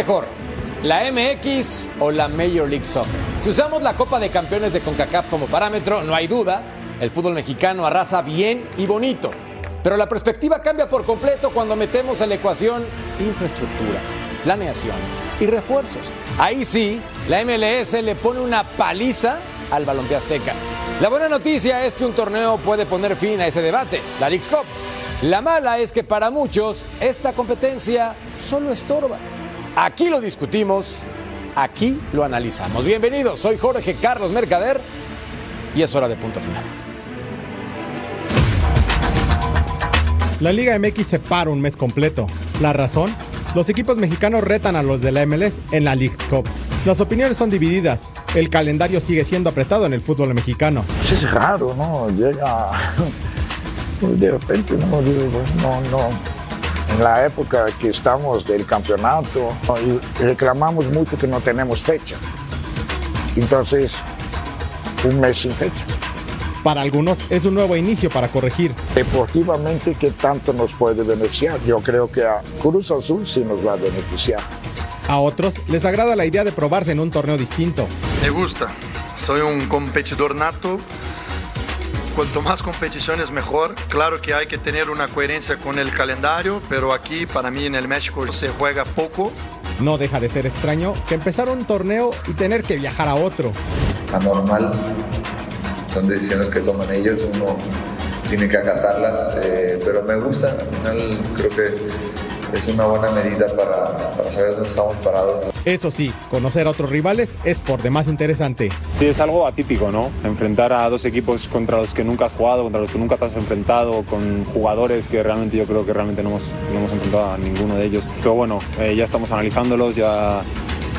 Mejor? ¿La MX o la Major League Soccer? Si usamos la Copa de Campeones de CONCACAF como parámetro, no hay duda, el fútbol mexicano arrasa bien y bonito. Pero la perspectiva cambia por completo cuando metemos en la ecuación infraestructura, planeación y refuerzos. Ahí sí, la MLS le pone una paliza al balompié azteca. La buena noticia es que un torneo puede poner fin a ese debate, la Leagues Cup. La mala es que para muchos esta competencia solo estorba. Aquí lo discutimos, aquí lo analizamos. Bienvenidos, soy Jorge Carlos Mercader y es hora de punto final. La Liga MX se para un mes completo. ¿La razón? Los equipos mexicanos retan a los de la MLS en la League Cup. Las opiniones son divididas. El calendario sigue siendo apretado en el fútbol mexicano. Pues es raro, ¿no? Llega de repente, ¿no? Digo, pues, no, no. En la época que estamos del campeonato y reclamamos mucho que no tenemos fecha. Entonces, un mes sin fecha. Para algunos es un nuevo inicio para corregir. Deportivamente, ¿qué tanto nos puede beneficiar? Yo creo que a Cruz Azul sí nos va a beneficiar. A otros les agrada la idea de probarse en un torneo distinto. Me gusta. Soy un competidor nato. Cuanto más competiciones mejor. Claro que hay que tener una coherencia con el calendario, pero aquí para mí en el México se juega poco. No deja de ser extraño que empezar un torneo y tener que viajar a otro. anormal. Son decisiones que toman ellos, uno tiene que acatarlas, eh, pero me gusta, al final creo que es una buena medida para, para saber dónde estamos parados. Eso sí, conocer a otros rivales es por demás interesante. Sí, es algo atípico, ¿no? Enfrentar a dos equipos contra los que nunca has jugado, contra los que nunca te has enfrentado, con jugadores que realmente yo creo que realmente no hemos, no hemos enfrentado a ninguno de ellos. Pero bueno, eh, ya estamos analizándolos, ya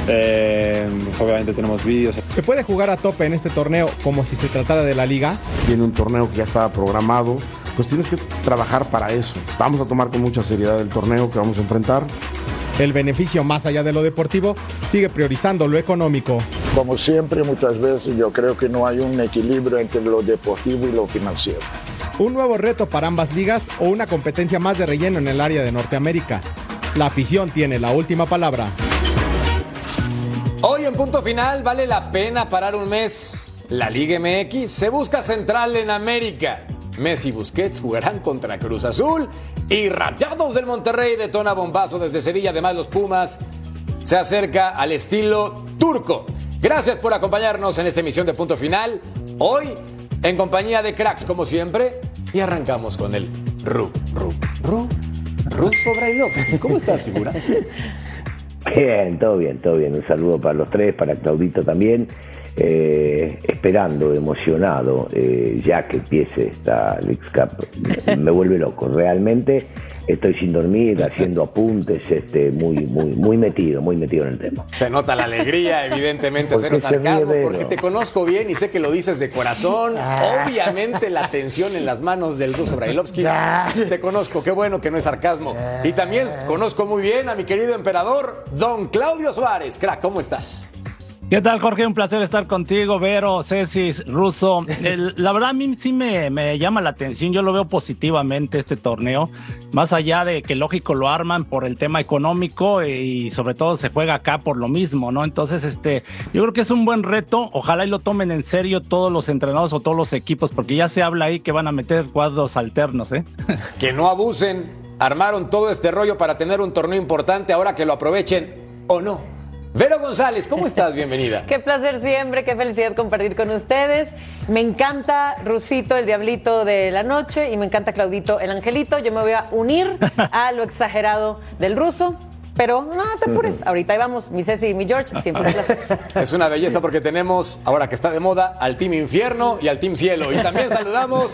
eh, pues obviamente tenemos vídeos. ¿Se puede jugar a tope en este torneo como si se tratara de la liga? Viene un torneo que ya estaba programado, pues tienes que trabajar para eso. Vamos a tomar con mucha seriedad el torneo que vamos a enfrentar. El beneficio más allá de lo deportivo sigue priorizando lo económico. Como siempre, muchas veces yo creo que no hay un equilibrio entre lo deportivo y lo financiero. Un nuevo reto para ambas ligas o una competencia más de relleno en el área de Norteamérica. La afición tiene la última palabra. Hoy en punto final vale la pena parar un mes. La Liga MX se busca central en América. Messi y Busquets jugarán contra Cruz Azul y Rayados del Monterrey detona bombazo desde Sevilla. Además, los Pumas se acerca al estilo turco. Gracias por acompañarnos en esta emisión de punto final. Hoy en compañía de cracks como siempre y arrancamos con el Ru, Ru, Ru, Ruso Brailovsky. ¿Cómo estás, figura? Bien, todo bien, todo bien. Un saludo para los tres, para Claudito también. Eh, esperando, emocionado, eh, ya que empiece esta League Cup. Me vuelve loco. Realmente estoy sin dormir, haciendo apuntes, este, muy, muy, muy metido, muy metido en el tema. Se nota la alegría, evidentemente, Porque cero sarcasmo, porque te conozco bien y sé que lo dices de corazón. Ah. Obviamente la tensión en las manos del ruso Brailovsky. Te conozco, qué bueno que no es sarcasmo. Y también conozco muy bien a mi querido emperador, don Claudio Suárez. Crack, ¿cómo estás? ¿Qué tal, Jorge? Un placer estar contigo, Vero, Cecis, Russo. El- la verdad, a mí sí me, me llama la atención. Yo lo veo positivamente este torneo. Más allá de que, lógico, lo arman por el tema económico y sobre todo se juega acá por lo mismo, ¿no? Entonces, este, yo creo que es un buen reto. Ojalá y lo tomen en serio todos los entrenados o todos los equipos, porque ya se habla ahí que van a meter cuadros alternos, ¿eh? Que no abusen. Armaron todo este rollo para tener un torneo importante ahora que lo aprovechen o no. Vero González, ¿cómo estás? Bienvenida. Qué placer siempre, qué felicidad compartir con ustedes. Me encanta Rusito, el diablito de la noche, y me encanta Claudito, el angelito. Yo me voy a unir a lo exagerado del ruso, Pero no te apures, ahorita ahí vamos, mi Ceci y mi George, siempre un placer. Es una belleza porque tenemos, ahora que está de moda, al Team Infierno y al Team Cielo. Y también saludamos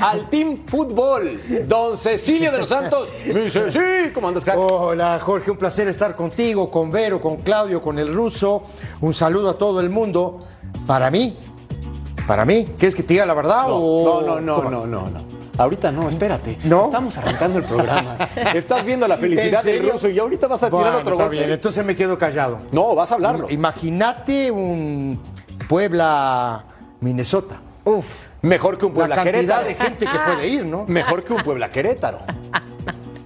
al Team Fútbol, don Cecilio de los Santos. Mi Ceci, ¿cómo andas, crack? Hola, Jorge, un placer estar contigo, con Vero, con Claudio, con el ruso. Un saludo a todo el mundo. Para mí, para mí, ¿quieres que te diga la verdad No, o...? no, no, ¿Cómo? no, no, no. Ahorita no, espérate. ¿No? Estamos arrancando el programa. Estás viendo la felicidad ¿En del ruso y ahorita vas a tirar Bueno, otro está golpe. bien, entonces me quedo callado. No, vas a hablarlo. Imagínate un Puebla, Minnesota. Uf. Mejor que un La Puebla cantidad Querétaro. de gente que puede ir, ¿no? Mejor que un Puebla Querétaro.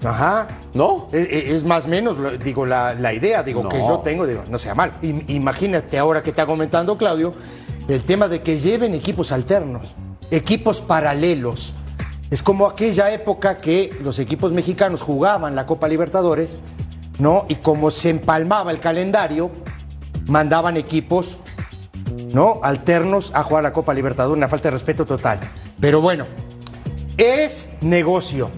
Ajá. ¿No? Es, es más o menos, digo, la, la idea, digo, No. que yo tengo, digo, no sea mal. Im- imagínate ahora que está comentando Claudio, el tema de que lleven equipos alternos, equipos paralelos. Es como aquella época que los equipos mexicanos jugaban la Copa Libertadores, ¿no? Y como se empalmaba el calendario, mandaban equipos, ¿no? Alternos a jugar la Copa Libertadores, una falta de respeto total. Pero bueno, es negocio.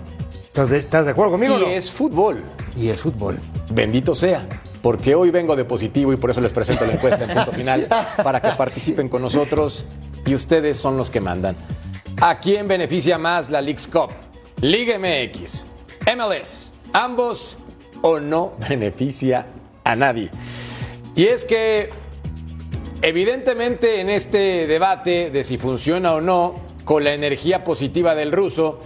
¿Estás de, estás de acuerdo conmigo Y no? es fútbol. Y es fútbol. Bendito sea. Porque hoy vengo de positivo y por eso les presento la encuesta en punto final para que participen con nosotros y ustedes son los que mandan. ¿A quién beneficia más la Leagues Cup? Liga MX, MLS, ambos o no beneficia a nadie. Y es que evidentemente en este debate de si funciona o no, con la energía positiva del ruso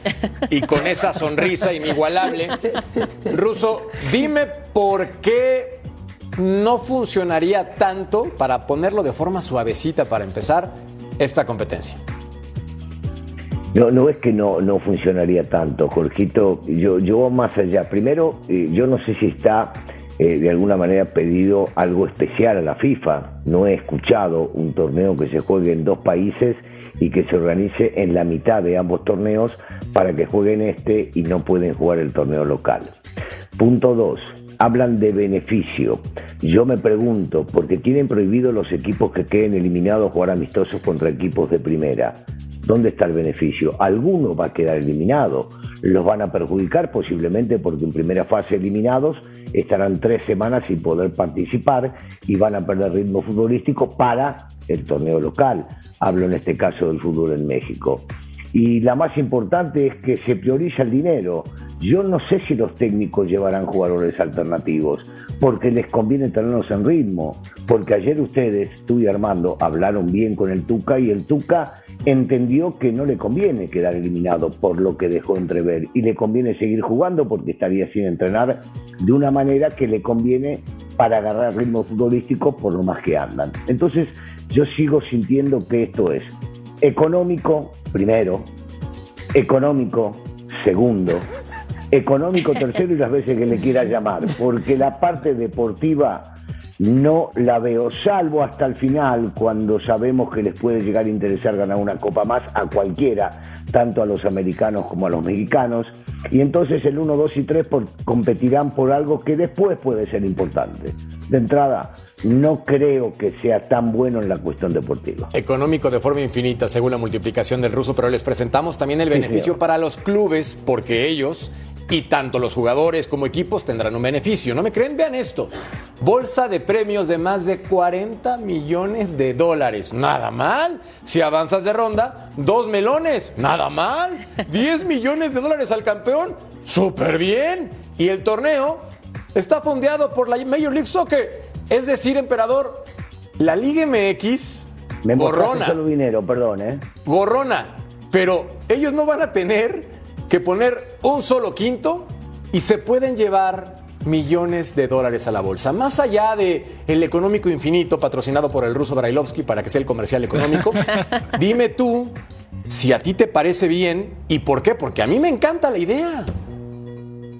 y con esa sonrisa inigualable, ruso, dime por qué no funcionaría tanto, para ponerlo de forma suavecita para empezar, esta competencia. No, no es que no, no funcionaría tanto, Jorgito. Yo, yo más allá. Primero, eh, yo no sé si está eh, de alguna manera pedido algo especial a la FIFA. No he escuchado un torneo que se juegue en dos países y que se organice en la mitad de ambos torneos para que jueguen este y no pueden jugar el torneo local. Punto dos. Hablan de beneficio. Yo me pregunto, porque tienen prohibido los equipos que queden eliminados jugar amistosos contra equipos de primera. ¿Dónde está el beneficio? Alguno va a quedar eliminado. Los van a perjudicar posiblemente porque en primera fase eliminados estarán tres semanas sin poder participar y van a perder ritmo futbolístico para el torneo local. Hablo en este caso del fútbol en México. Y la más importante es que se prioriza el dinero. Yo no sé si los técnicos llevarán jugadores alternativos, porque les conviene tenerlos en ritmo. Porque ayer ustedes, tú y Armando, hablaron bien con el Tuca y el Tuca entendió que no le conviene quedar eliminado por lo que dejó entrever y le conviene seguir jugando porque estaría sin entrenar de una manera que le conviene para agarrar ritmo futbolístico por lo más que andan. Entonces yo sigo sintiendo que esto es económico primero, económico segundo, económico tercero y las veces que le quiera llamar, porque la parte deportiva no la veo, salvo hasta el final, cuando sabemos que les puede llegar a interesar ganar una copa más a cualquiera, tanto a los americanos como a los mexicanos, y entonces el 1, 2 y 3 por- competirán por algo que después puede ser importante. De entrada, no creo que sea tan bueno en la cuestión deportiva. Económico de forma infinita según la multiplicación del ruso, pero les presentamos también el beneficio para los clubes porque ellos y tanto los jugadores como equipos tendrán un beneficio. ¿No me creen? Vean esto. Bolsa de premios de más de 40 millones de dólares. Nada mal. Si avanzas de ronda, dos melones. Nada mal. 10 millones de dólares al campeón. Súper bien. Y el torneo está fondeado por la Major League Soccer. Es decir, emperador, la Liga MX Me gorrona, solo dinero, perdón, ¿eh? gorrona, pero ellos no van a tener que poner un solo quinto y se pueden llevar millones de dólares a la bolsa. Más allá de el económico infinito patrocinado por el ruso Brailovsky para que sea el comercial económico, dime tú si a ti te parece bien y por qué, porque a mí me encanta la idea.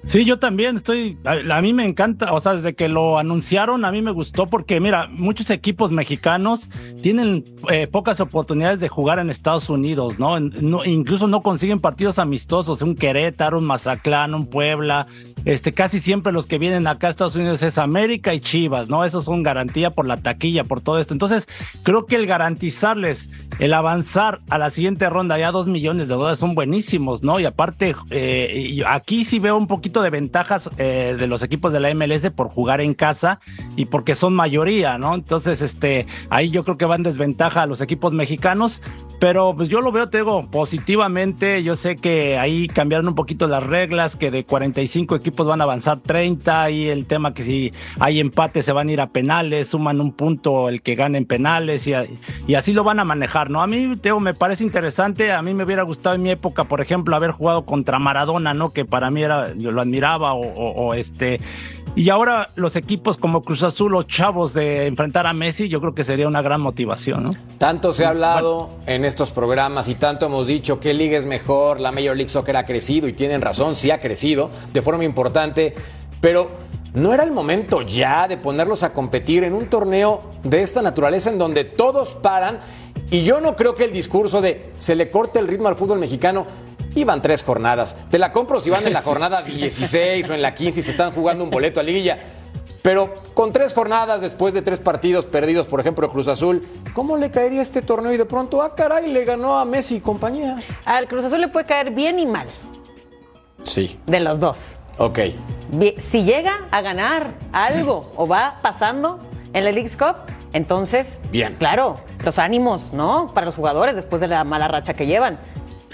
Sí, yo también estoy, a, mí me encanta, o sea, desde que lo anunciaron, a mí me gustó porque, mira, muchos equipos mexicanos tienen eh, pocas oportunidades de jugar en Estados Unidos, ¿no? No- Incluso no consiguen partidos amistosos, un Querétaro, un Mazatlán, un Puebla, este, casi siempre los que vienen acá a Estados Unidos es América y Chivas, ¿no? Esos son garantía por la taquilla, por todo esto. Entonces, creo que el garantizarles el avanzar a la siguiente ronda ya dos millones de dólares son buenísimos, ¿no? Y aparte, eh, aquí sí veo un poquito de ventajas eh, de los equipos de la MLS por jugar en casa y porque son mayoría, ¿no? Entonces, este, ahí yo creo que va en desventaja a los equipos mexicanos, pero pues yo lo veo, te positivamente. Yo sé que ahí cambiaron un poquito las reglas, que de 45 equipos van a avanzar 30 y el tema que si hay empate se van a ir a penales, suman un punto el que gane en penales y, y así lo van a manejar, ¿no? A mí, Teo, me parece interesante. A mí me hubiera gustado en mi época, por ejemplo, haber jugado contra Maradona, ¿no? Que para mí era, yo lo admiraba o, o, o este y ahora los equipos como Cruz Azul o Chavos de enfrentar a Messi, yo creo que sería una gran motivación, ¿no? Tanto se ha hablado en estos programas y tanto hemos dicho que liga es mejor, la Major League Soccer ha crecido y tienen razón, sí ha crecido de forma importante, pero ¿no era el momento ya de ponerlos a competir en un torneo de esta naturaleza en donde todos paran? Y yo no creo que el discurso de se le corte el ritmo al fútbol mexicano Iban tres jornadas. Te la compro si van en la jornada 16 o en la 15 y se están jugando un boleto a liguilla. Pero con tres jornadas después de tres partidos perdidos, por ejemplo, Cruz Azul, ¿cómo le caería este torneo? Y de pronto, ah, caray, le ganó a Messi y compañía. Al Cruz Azul le puede caer bien y mal. Sí. De los dos. Ok. Si llega a ganar algo o va pasando en la League's Cup, entonces, bien. claro, los ánimos, ¿no? Para los jugadores después de la mala racha que llevan.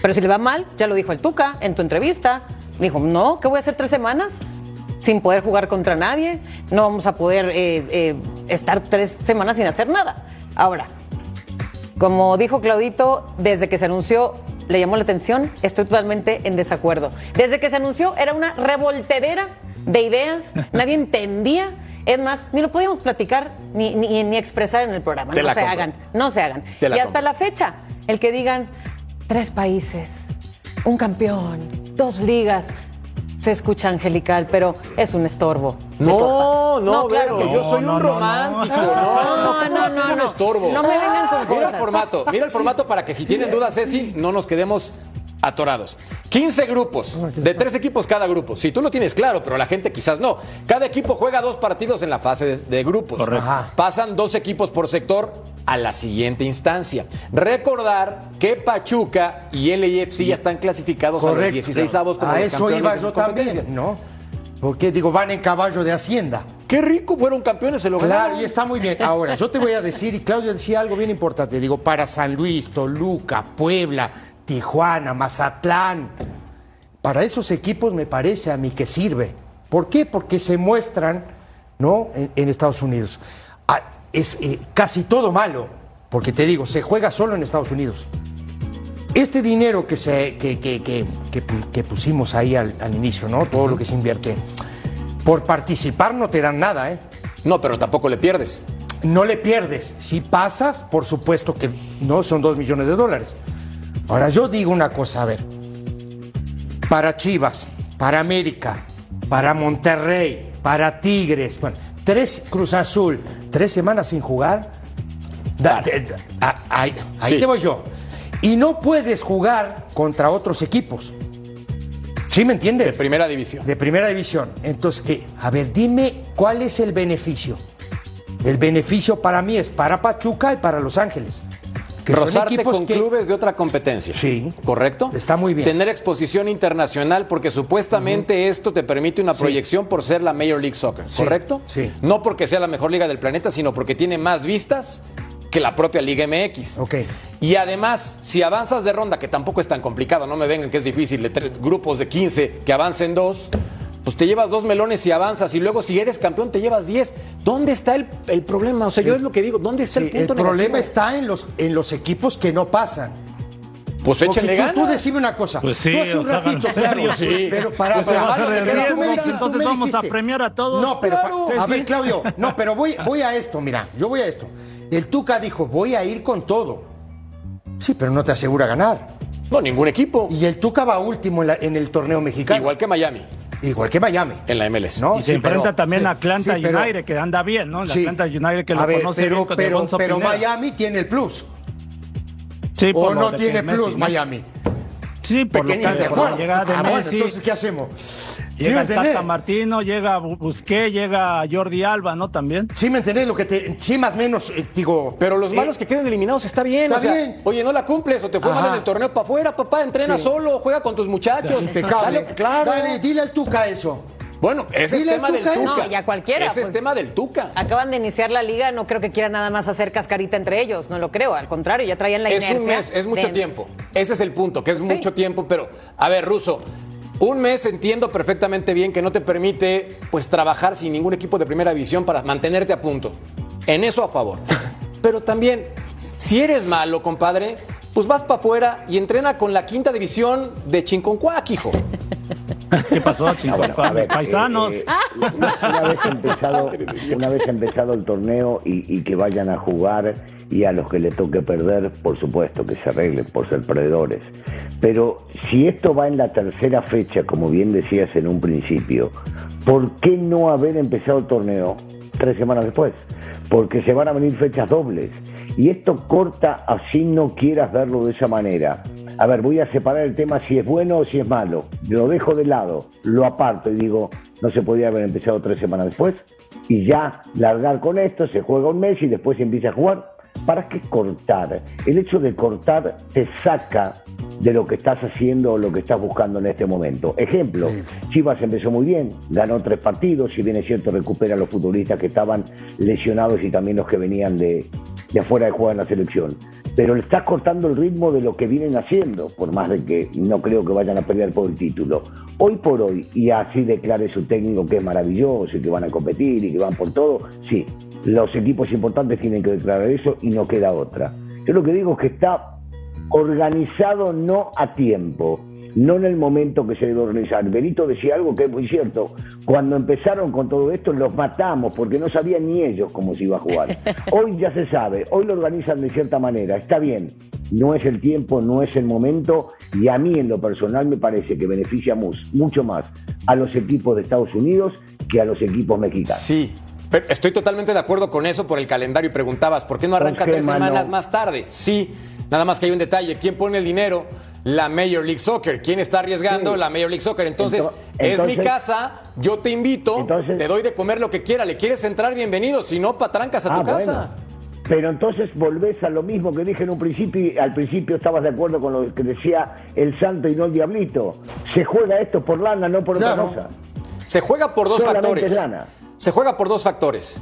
Pero si le va mal, ya lo dijo el Tuca en tu entrevista, dijo, no, ¿qué voy a hacer tres semanas? Sin poder jugar contra nadie, no vamos a poder eh, eh, estar tres semanas sin hacer nada. Ahora, como dijo Claudito, desde que se anunció le llamó la atención, estoy totalmente en desacuerdo. Desde que se anunció era una revoltedera de ideas, nadie entendía. Es más, ni lo podíamos platicar ni, ni, ni expresar en el programa. Te no se compro. hagan, no se hagan. Te Y hasta compro. la fecha, el que digan tres países, un campeón, dos ligas, se escucha angelical, pero es un estorbo. No, no, claro Vero, que yo soy un romántico. No, no, no, ¿cómo va a ser un estorbo? No me vengan con Mira el cosas. formato, mira el formato para que si tienen dudas, Ceci, no nos quedemos atorados. 15 grupos, de tres equipos cada grupo. Si tú lo tienes claro, pero la gente quizás no. Cada equipo juega dos partidos en la fase de, de grupos. Correcto. Pasan dos equipos por sector a la siguiente instancia. Recordar que Pachuca y LAFC ya están clasificados a los 16 avos como A los eso iba yo también. ¿no? Porque digo, van en caballo de Hacienda. Qué rico, fueron campeones, se lo Claro, ganaron. y está muy bien. Ahora, yo te voy a decir, y Claudio decía algo bien importante, digo, para San Luis, Toluca, Puebla, Tijuana, Mazatlán, para esos equipos me parece a mí que sirve. ¿Por qué? Porque se muestran, ¿no? En, en Estados Unidos. Es eh, casi todo malo, porque te digo, se juega solo en Estados Unidos. Este dinero que, se, que, que- que pusimos ahí al, al inicio, ¿no? Todo lo que se invierte, por participar no te dan nada, ¿eh? No, pero tampoco le pierdes. No le pierdes. Si pasas, por supuesto que no son dos millones de dólares. Ahora, yo digo una cosa, a ver. Para Chivas, para América, para Monterrey, para Tigres, bueno, tres Cruz Azul, tres semanas sin jugar. Da- a- ahí ahí Sí. te voy yo. Y no puedes jugar contra otros equipos. ¿Sí me entiendes? De primera división. De primera división. Entonces, ¿qué? A ver, dime cuál es el beneficio. El beneficio para mí es para Pachuca y para Los Ángeles. Que son Rozarte equipos con que- clubes de otra competencia. Sí. ¿Correcto? Está muy bien. Tener exposición internacional porque supuestamente esto te permite una Sí. proyección por ser la Major League Soccer, Sí, ¿correcto? sí. No porque sea la mejor liga del planeta, sino porque tiene más vistas que la propia Liga MX. Ok. Y además, si avanzas de ronda, que tampoco es tan complicado, no me vengan que es difícil, de tres grupos de 15 que avancen dos, pues te llevas dos melones y avanzas, y luego si eres campeón te llevas 10. ¿Dónde está el, el problema? O sea, yo es lo que digo, ¿dónde está Sí, el el punto problema negativo? está en los, en los equipos que no pasan. Pues échenle tú, ganas. tú decime una cosa. Pues sí, tú hace un o sea, ratito, claro. Sí. Pero para, Pues para, va a hacer pero de tú me riesgo, tú entonces me vamos a premiar a todos. No, pero Claro. a Sí, ver, sí. Claudio, no, pero voy, voy a esto, mira, yo voy a esto. El Tuca dijo, voy a ir con todo. Sí, pero no te asegura ganar. No, ningún equipo. Y el Tuca va último en, la- en el torneo mexicano. Igual que Miami, Igual que Miami. en la MLS. ¿no? Y se Sí, enfrenta pero- también a Atlanta sí, pero- United, que anda bien, ¿no? Sí. Atlanta United que lo A ver, conoce pero, bien con pero. Miami tiene el plus. Sí, ¿O por lo no tiene Messi, plus. Miami? Sí, por lo Pequeña, que ¿de por la acuerdo? llegada de Ah, bueno, Messi. entonces, ¿qué hacemos? Sí, Llega. Tata Martino, llega Bu- Busqué, llega Jordi Alba, ¿no? También. Sí, me entendés lo que te. Sí, más o menos, eh, digo. Pero los eh, malos que queden eliminados está bien. Está o sea, bien. Oye, no la cumples o te fue Ajá. mal en el torneo para afuera, papá. Entrena Sí. solo, juega con tus muchachos. Impecable. Dale, claro. Dale, dile al Tuca eso. Bueno, ese es tema del Tuca. No, ya cualquiera, Ese es pues. tema del Tuca. Acaban de iniciar la liga, no creo que quieran nada más hacer cascarita entre ellos, no lo creo, al contrario, ya traían la Es inercia. un mes, es mucho de- tiempo. Ese es el punto, que es mucho tiempo. Pero, a ver, Ruso, un mes entiendo perfectamente bien que no te permite pues trabajar sin ningún equipo de primera división para mantenerte a punto. En eso a favor. Pero también, si eres malo, compadre, pues vas para afuera y entrena con la quinta división de Chinconcuac, hijo. ¿Qué pasó, Ah, bueno, ver, los paisanos. eh, eh, una, vez empezado, una vez empezado el torneo y, y que vayan a jugar y a los que le toque perder, por supuesto que se arreglen por ser perdedores. Pero si esto va en la tercera fecha, como bien decías en un principio, ¿por qué no haber empezado el torneo tres semanas después? Porque se van a venir fechas dobles. Y esto corta así no quieras verlo de esa manera. A ver, voy a separar el tema si es bueno o si es malo. Lo dejo de lado, lo aparto y digo, no se podía haber empezado tres semanas después y ya largar con esto, se juega un mes y después se empieza a jugar. ¿Para qué cortar? El hecho de cortar te saca de lo que estás haciendo o lo que estás buscando en este momento. Ejemplo, Chivas empezó muy bien, ganó tres partidos, si bien es cierto recupera a los futbolistas que estaban lesionados y también los que venían de, de afuera de jugar en la selección. Pero le estás cortando el ritmo de lo que vienen haciendo, por más de que no creo que vayan a pelear por el título. Hoy por hoy, y así declare su técnico que es maravilloso y que van a competir y que van por todo, sí, los equipos importantes tienen que declarar eso y no queda otra. Yo lo que digo es que está organizado no a tiempo, no en el momento que se debe organizar. Benito decía algo que es muy cierto. Cuando empezaron con todo esto los matamos porque no sabían ni ellos cómo se iba a jugar. Hoy ya se sabe, hoy lo organizan de cierta manera, está bien. No es el tiempo, no es el momento y a mí en lo personal me parece que beneficia mus- mucho más a los equipos de Estados Unidos que a los equipos mexicanos. Sí, pero estoy totalmente de acuerdo con eso por el calendario y preguntabas, ¿por qué no arranca qué, tres mano? semanas más tarde? Sí, nada más que hay un detalle, ¿quién pone el dinero? La Major League Soccer. ¿Quién está arriesgando? Sí. La Major League Soccer. Entonces, Ento- es mi casa, yo te invito, Entonces- te doy de comer lo que quiera. ¿Le quieres entrar? Bienvenido. Si no, patrancas a tu Ah, casa. bueno. Pero entonces volvés a lo mismo que dije en un principio. y Al principio estabas de acuerdo con lo que decía el santo y no el diablito. Se juega esto por lana, no por Claro. otra cosa. Se juega por dos Solamente factores. es lana. Se juega por dos factores.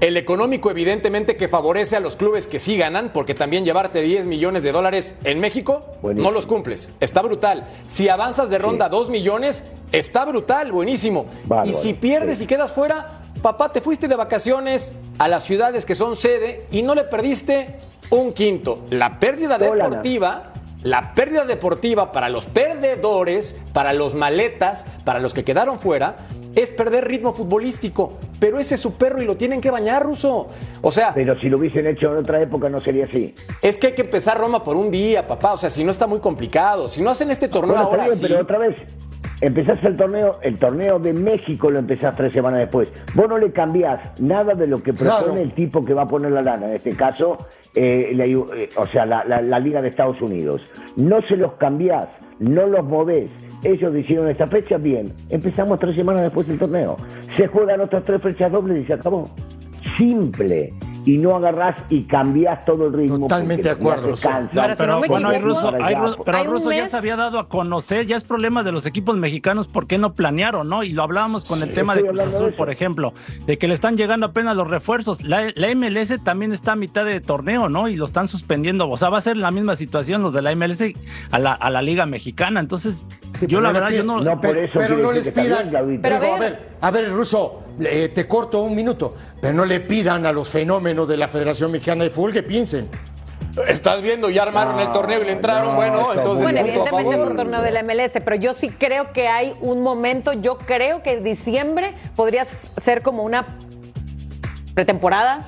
El económico, evidentemente, que favorece a los clubes que sí ganan, porque también llevarte 10 millones de dólares en México, Buenísimo. no los cumples. Está brutal. Si avanzas de ronda 2 millones, está brutal, buenísimo. Bárbaro, y si pierdes sí. y quedas fuera, papá, te fuiste de vacaciones a las ciudades que son sede y no le perdiste un quinto. La pérdida deportiva la pérdida deportiva para los perdedores, para los maletas, para los que quedaron fuera, es perder ritmo futbolístico. Pero ese es su perro y lo tienen que bañar, Ruso. O sea, Pero si lo hubiesen hecho en otra época no sería así. es que hay que empezar Roma por un día, papá. O sea, si no está muy complicado. Si no hacen este torneo Bueno, ahora bien, sí. pero otra vez, empezás el torneo, el torneo de México lo empezás tres semanas después. Vos no le cambiás nada de lo que propone Claro. el tipo que va a poner la lana, en este caso, eh, la- eh, o sea, la, la- la Liga de Estados Unidos. No se los cambiás, no los movés. Ellos hicieron esta fecha, bien. Empezamos tres semanas después del torneo. Se juegan otras tres fechas dobles y se acabó. Simple. Y no agarrás y cambiás todo el ritmo. Totalmente porque de acuerdo, no me bueno, hay ruso, hay para ru- allá. pero Hay ruso ya se había dado a conocer, ya es problema de los equipos mexicanos, ¿por qué no planearon, no? Y lo hablábamos con el tema de Cruz de Azul, por ejemplo, de que le están llegando apenas los refuerzos. La, la MLS también está a mitad de torneo, ¿no? Y lo están suspendiendo. O sea, va a ser la misma situación los de la MLS a la, a la Liga Mexicana. Entonces, Sí, yo pero la verdad, yo no... No, por Pero, eso pero no les pidan. Pero a ver. ver, a ver, Russo, eh, te corto un minuto, pero no le pidan a los fenómenos de la Federación Mexicana de Fútbol que piensen. Estás viendo, ya armaron el torneo y le entraron. no, bueno, entonces Bueno, evidentemente es un torneo de la MLS, pero yo sí creo que hay un momento, yo creo que diciembre podría ser como una pretemporada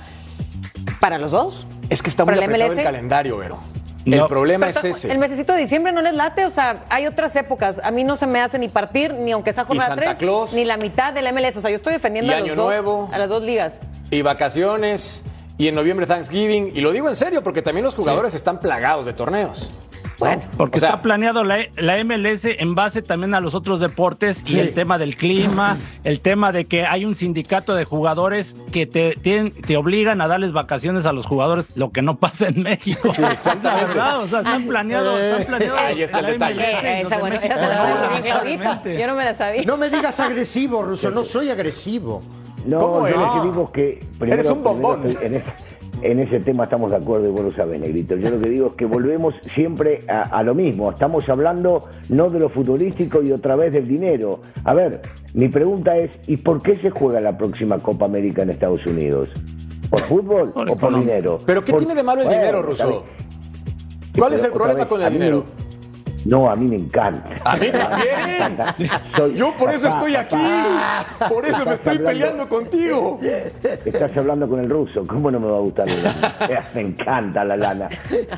para los dos. Es que está muy ¿Para el apretado el calendario, Vero. No. El problema Pero es ese. El mesecito de diciembre no les late, o sea, hay otras épocas. A mí no se me hace ni partir, ni aunque sea jornada Santa 3, Claus. ni la mitad de la MLS. O sea, yo estoy defendiendo a, los Año dos, Nuevo. a las dos ligas. y vacaciones y en noviembre Thanksgiving y lo digo en serio porque también los jugadores están plagados de torneos. Porque O sea- está planeado la, la MLS en base también a los otros deportes Sí. y el tema del clima, el tema de que hay un sindicato de jugadores que te, tienen- te obligan a darles vacaciones a los jugadores, lo que no pasa en México. Sí, exactamente. La verdad, o sea, están planeados, están planeados Ahí está el detalle. Eh, esa, bueno, se la Claudita. Yo no me la sabía. No me digas agresivo, Ruso, no soy agresivo. No, ¿Cómo yo eres? que digo que. primero- Eres un bombón. primero en, en ese tema estamos de acuerdo y vos lo sabés, Negrito. Yo lo que digo es que volvemos siempre a, a lo mismo. Estamos hablando no de lo futbolístico y otra vez del dinero. A ver, mi pregunta es: ¿y por qué se juega la próxima Copa América en Estados Unidos? ¿Por fútbol o por dinero? ¿Pero qué Por- tiene de malo el Bueno, dinero, Russo? ¿Cuál es el problema con el mí dinero? No, a mí me encanta. A mí también. Soy- Yo por eso papá, estoy aquí. papá. Por eso me estoy hablando- peleando contigo. Estás hablando con el ruso, ¿cómo no me va a gustar la lana? Me encanta la lana.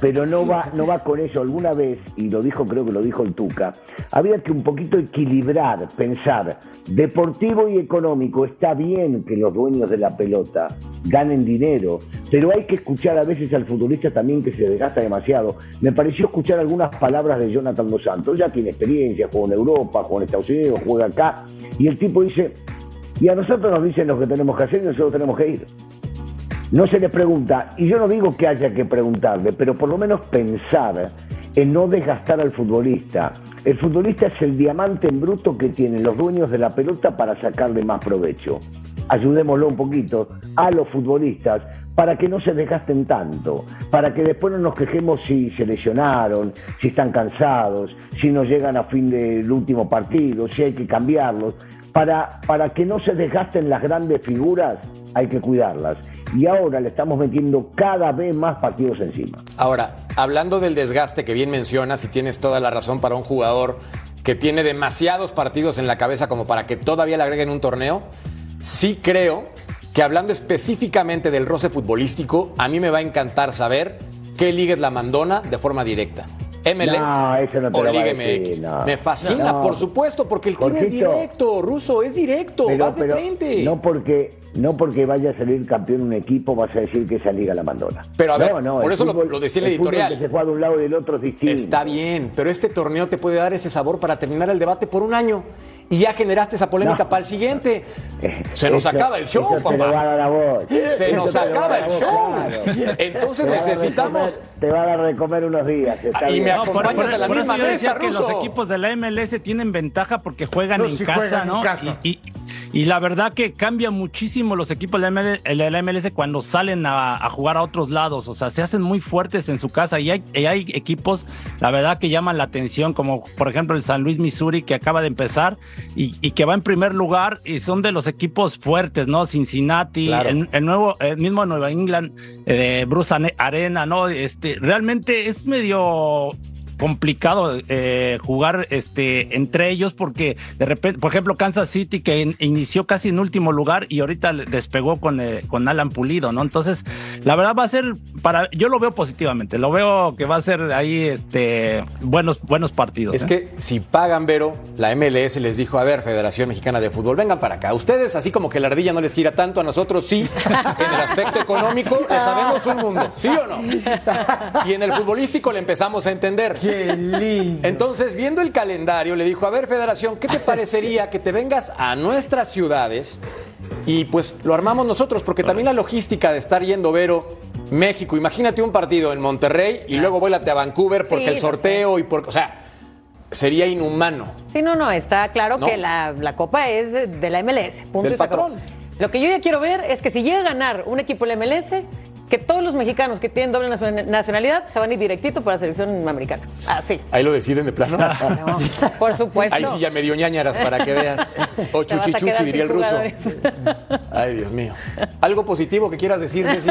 Pero no va, no va con eso. Alguna vez, y lo dijo, creo que lo dijo el Tuca, había que un poquito equilibrar, pensar, deportivo y económico, está bien que los dueños de la pelota ganen dinero, pero hay que escuchar a veces al futbolista también que se desgasta demasiado. Me pareció escuchar algunas palabras de Jonathan Santos, ya tiene experiencia, juega en Europa, juega en Estados Unidos, juega acá, y el tipo dice, y a nosotros nos dicen lo que tenemos que hacer y nosotros tenemos que ir. No se le pregunta, y yo no digo que haya que preguntarle, pero por lo menos pensar en no desgastar al futbolista. El futbolista es el diamante en bruto que tienen los dueños de la pelota para sacarle más provecho. Ayudémoslo un poquito a los futbolistas para que no se desgasten tanto, para que después no nos quejemos si se lesionaron, si están cansados, si no llegan a fin del último partido, si hay que cambiarlos. Para, para que no se desgasten las grandes figuras, hay que cuidarlas. Y ahora le estamos metiendo cada vez más partidos encima. Ahora, hablando del desgaste que bien mencionas, y tienes toda la razón para un jugador que tiene demasiados partidos en la cabeza como para que todavía le agreguen un torneo, sí creo que hablando específicamente del roce futbolístico, a mí me va a encantar saber qué liga es la mandona de forma directa. MLS No, no te o Liga MX. no. Me fascina, por supuesto, porque el tiro es directo, ruso, es directo, Pero- vas de pero frente. No porque, no porque vaya a salir campeón un equipo vas a decir que esa liga la mandona. Pero a ver, No, no, por eso lo- fútbol- lo decía el editorial. que se juega de un lado y del otro es distinto. Está bien, pero este torneo te puede dar ese sabor para terminar el debate por un año. Y ya generaste esa polémica No. para el siguiente. Se nos Eso- acaba el show, eso te lo va a papá. dar a vos. Se Eso nos acaba dar el vos, show. claro. Entonces necesitamos. comer- Te va a dar de comer unos días. está Y me acompañas a la por eso misma decía mesa, que los equipos de la MLS tienen ventaja porque juegan No, en casa, juegan en ¿no? casa. Y, y- y la verdad que cambia muchísimo los equipos de la MLS, de la MLS cuando salen a, a jugar a otros lados. O sea, se hacen muy fuertes en su casa y hay, y hay equipos, la verdad, que llaman la atención, como por ejemplo el San Luis Missouri, que acaba de empezar y, y que va en primer lugar y son de los equipos fuertes, ¿no? Cincinnati, Claro. el, el nuevo, el mismo Nueva England, eh, Bruce Arena, ¿no? Este, realmente es medio complicado eh, jugar este entre ellos porque de repente, por ejemplo, Kansas City que in- inició casi en último lugar y ahorita le- despegó con, eh, con Alan Pulido, ¿no? Entonces, la verdad va a ser para yo lo veo positivamente, lo veo que va a ser ahí este buenos buenos partidos. Es ¿eh? que si pagan, Vero, la MLS les dijo, a ver, Federación Mexicana de Fútbol, vengan para acá. Ustedes, así como que la ardilla no les gira tanto, a nosotros sí, en el aspecto económico, le sabemos un mundo, ¿sí o no? Y en el futbolístico le empezamos a entender. Qué lindo. Entonces, viendo el calendario, le dijo, a ver, Federación, ¿qué te parecería que te vengas a nuestras ciudades y pues lo armamos nosotros? Porque también la logística de estar yendo, Vero, México, imagínate un partido en Monterrey y luego vuélate a Vancouver porque Sí, el sorteo y por... O sea, sería inhumano. Sí, no, no, está claro No. que la, la copa es de la MLS. Punto Del y se acabó. patrón. Lo que yo ya quiero ver es que si llega a ganar un equipo de la MLS, que todos los mexicanos que tienen doble nacion- nacionalidad se van a ir directito para la selección americana. Así. Ahí lo deciden de plano. No, por supuesto. Ahí sí ya me dio ñañaras para que veas. O chuchi chuchi, diría el ruso. Ay, Dios mío. ¿Algo positivo que quieras decir, Ceci?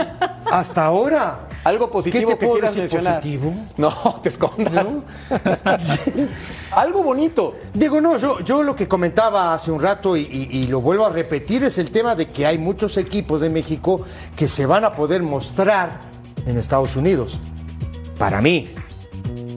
Hasta ahora. ¿Algo positivo ¿Qué te que puedo quieras decir mencionar? positivo? No, te escondas. Algo bonito. Digo, no, yo, yo lo que comentaba hace un rato y, y- y lo vuelvo a repetir es el tema de que hay muchos equipos de México que se van a poder mostrar en Estados Unidos. Para mí.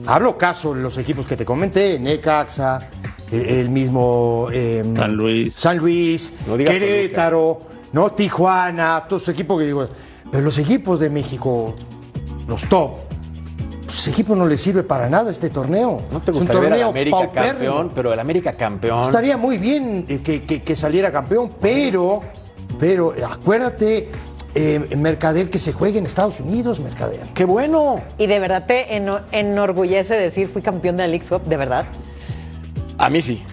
Hablo caso de los equipos que te comenté, Necaxa, el, el mismo em, San Luis. San Luis, No Querétaro, ¿no? Tijuana, todos esos equipos que digo. Pero los equipos de México, los top, Pues equipo no le sirve para nada este torneo. ¿No te Es un gustaría ver al torneo América paupérrimo. campeón? Pero el América campeón. Estaría muy bien eh, que, que- que saliera campeón, pero, pero acuérdate, eh, Mercader, que se juegue en Estados Unidos, Mercader. ¡Qué bueno! ¿Y de verdad te eno- enorgullece decir fui campeón de la League Cup? ¿De verdad? A mí sí.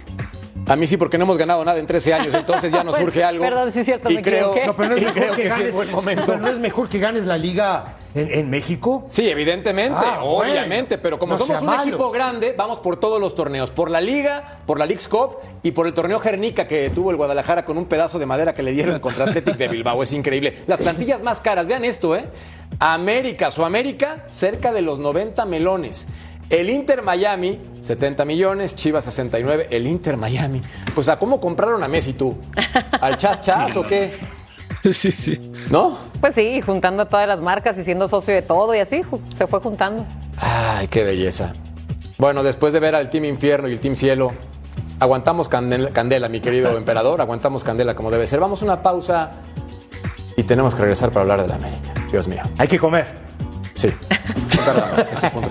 A mí sí, porque no hemos ganado nada en 13 años, entonces ya nos surge algo. perdón, sí es cierto, y me creo, equivoqué. No, pero no es y mejor creo que sí es ganes, buen momento. pero no es mejor que ganes la liga en, en México. Sí, evidentemente, Ah, bueno. obviamente, pero como No somos un malo. equipo grande, vamos por todos los torneos, por la Liga, por la Leagues Cup y por el torneo Jernica que tuvo el Guadalajara con un pedazo de madera que le dieron contra Athletic de Bilbao, es increíble. Las plantillas más caras, vean esto, ¿eh? América, su América, cerca de los 90 melones. El Inter Miami, 70 millones, Chivas 69, el Inter Miami. Pues a cómo compraron a Messi tú? ¿Al chas chas o qué? Sí, sí. ¿No? Pues sí, juntando todas las marcas y siendo socio de todo y así se fue juntando. Ay, qué belleza. Bueno, después de ver al Team Infierno y el Team Cielo, aguantamos candela, candela, mi querido emperador, aguantamos candela como debe ser. Vamos a una pausa y tenemos que regresar para hablar de la América. Dios mío. Hay que comer. Sí. Perdón, esto es punto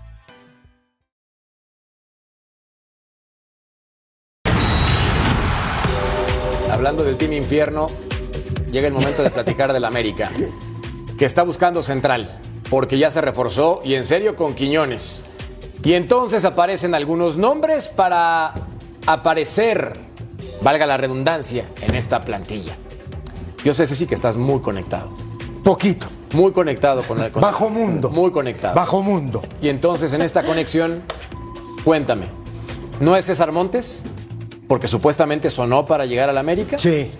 Hablando del Team Infierno, llega el momento de platicar del América, que está buscando central, porque ya se reforzó y en serio con Quiñones. Y entonces aparecen algunos nombres para aparecer, valga la redundancia, en esta plantilla. Yo sé, Ceci, que estás muy conectado. Poquito. Muy conectado con el con- Bajo mundo. Muy conectado. Bajo mundo. Y entonces en esta conexión, cuéntame, ¿no es César Montes? Porque supuestamente sonó para llegar al América. Sí.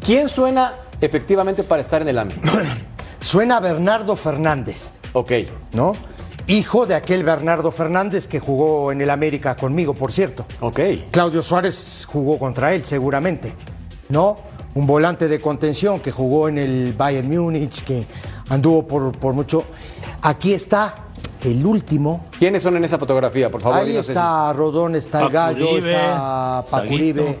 ¿Quién suena efectivamente para estar en el América? Suena Bernardo Fernández. Ok. ¿No? Hijo de aquel Bernardo Fernández que jugó en el América conmigo, por cierto. Ok. Claudio Suárez jugó contra él, seguramente. ¿No? Un volante de contención que jugó en el Bayern Múnich, que anduvo por, por mucho. Aquí está el último. ¿Quiénes son en esa fotografía, por favor? Ahí Ceci? está Rodón, está el Gallo, está. Pacuribe,